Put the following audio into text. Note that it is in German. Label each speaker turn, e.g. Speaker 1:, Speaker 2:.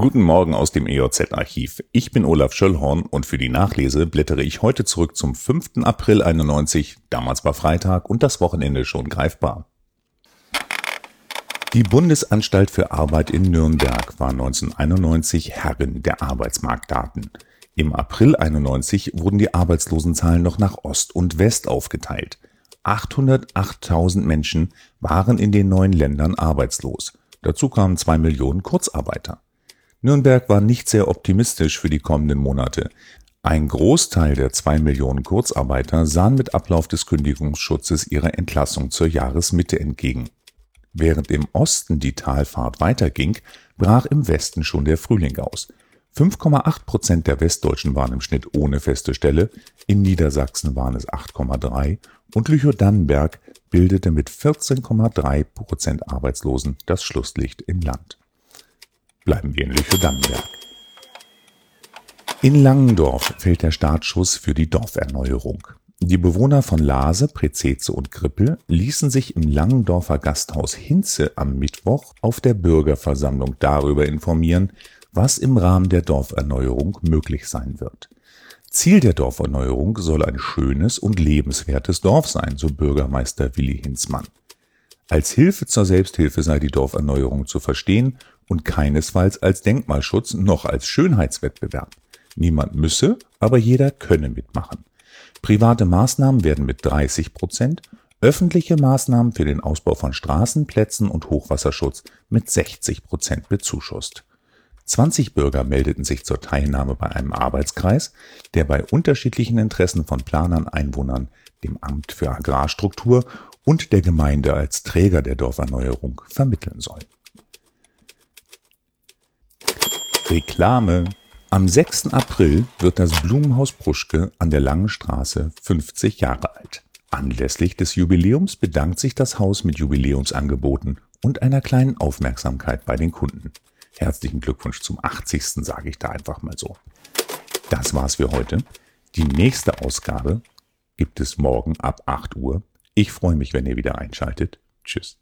Speaker 1: Guten Morgen aus dem EOZ-Archiv. Ich bin Olaf Schöllhorn und für die Nachlese blättere ich heute zurück zum 5. April 91. Damals war Freitag und das Wochenende schon greifbar. Die Bundesanstalt für Arbeit in Nürnberg war 1991 Herrin der Arbeitsmarktdaten. Im April 91 wurden die Arbeitslosenzahlen noch nach Ost und West aufgeteilt. 808.000 Menschen waren in den neuen Ländern arbeitslos. Dazu kamen zwei Millionen Kurzarbeiter. Nürnberg war nicht sehr optimistisch für die kommenden Monate. Ein Großteil der zwei Millionen Kurzarbeiter sahen mit Ablauf des Kündigungsschutzes ihrer Entlassung zur Jahresmitte entgegen. Während im Osten die Talfahrt weiterging, brach im Westen schon der Frühling aus. 5,8 Prozent der Westdeutschen waren im Schnitt ohne feste Stelle, in Niedersachsen waren es 8,3 und Lüchow-Dannenberg bildete mit 14,3 Prozent Arbeitslosen das Schlusslicht im Land. Bleiben wir in Lüchow-Dannenberg. In Langendorf fällt der Startschuss für die Dorferneuerung. Die Bewohner von Lase, Prezeze und Krippel ließen sich im Langendorfer Gasthaus Hinze am Mittwoch auf der Bürgerversammlung darüber informieren, was im Rahmen der Dorferneuerung möglich sein wird. Ziel der Dorferneuerung soll ein schönes und lebenswertes Dorf sein, so Bürgermeister Willi Hinzmann. Als Hilfe zur Selbsthilfe sei die Dorferneuerung zu verstehen und keinesfalls als Denkmalschutz noch als Schönheitswettbewerb. Niemand müsse, aber jeder könne mitmachen. Private Maßnahmen werden mit 30 Prozent, öffentliche Maßnahmen für den Ausbau von Straßenplätzen und Hochwasserschutz mit 60 Prozent bezuschusst. 20 Bürger meldeten sich zur Teilnahme bei einem Arbeitskreis, der bei unterschiedlichen Interessen von Planern, Einwohnern, dem Amt für Agrarstruktur und der Gemeinde als Träger der Dorferneuerung vermitteln soll. Reklame. Am 6. April wird das Blumenhaus Pruschke an der Langen Straße 50 Jahre alt. Anlässlich des Jubiläums bedankt sich das Haus mit Jubiläumsangeboten und einer kleinen Aufmerksamkeit bei den Kunden. Herzlichen Glückwunsch zum 80. sage ich da einfach mal so. Das war's für heute. Die nächste Ausgabe gibt es morgen ab 8 Uhr. Ich freue mich, wenn ihr wieder einschaltet. Tschüss.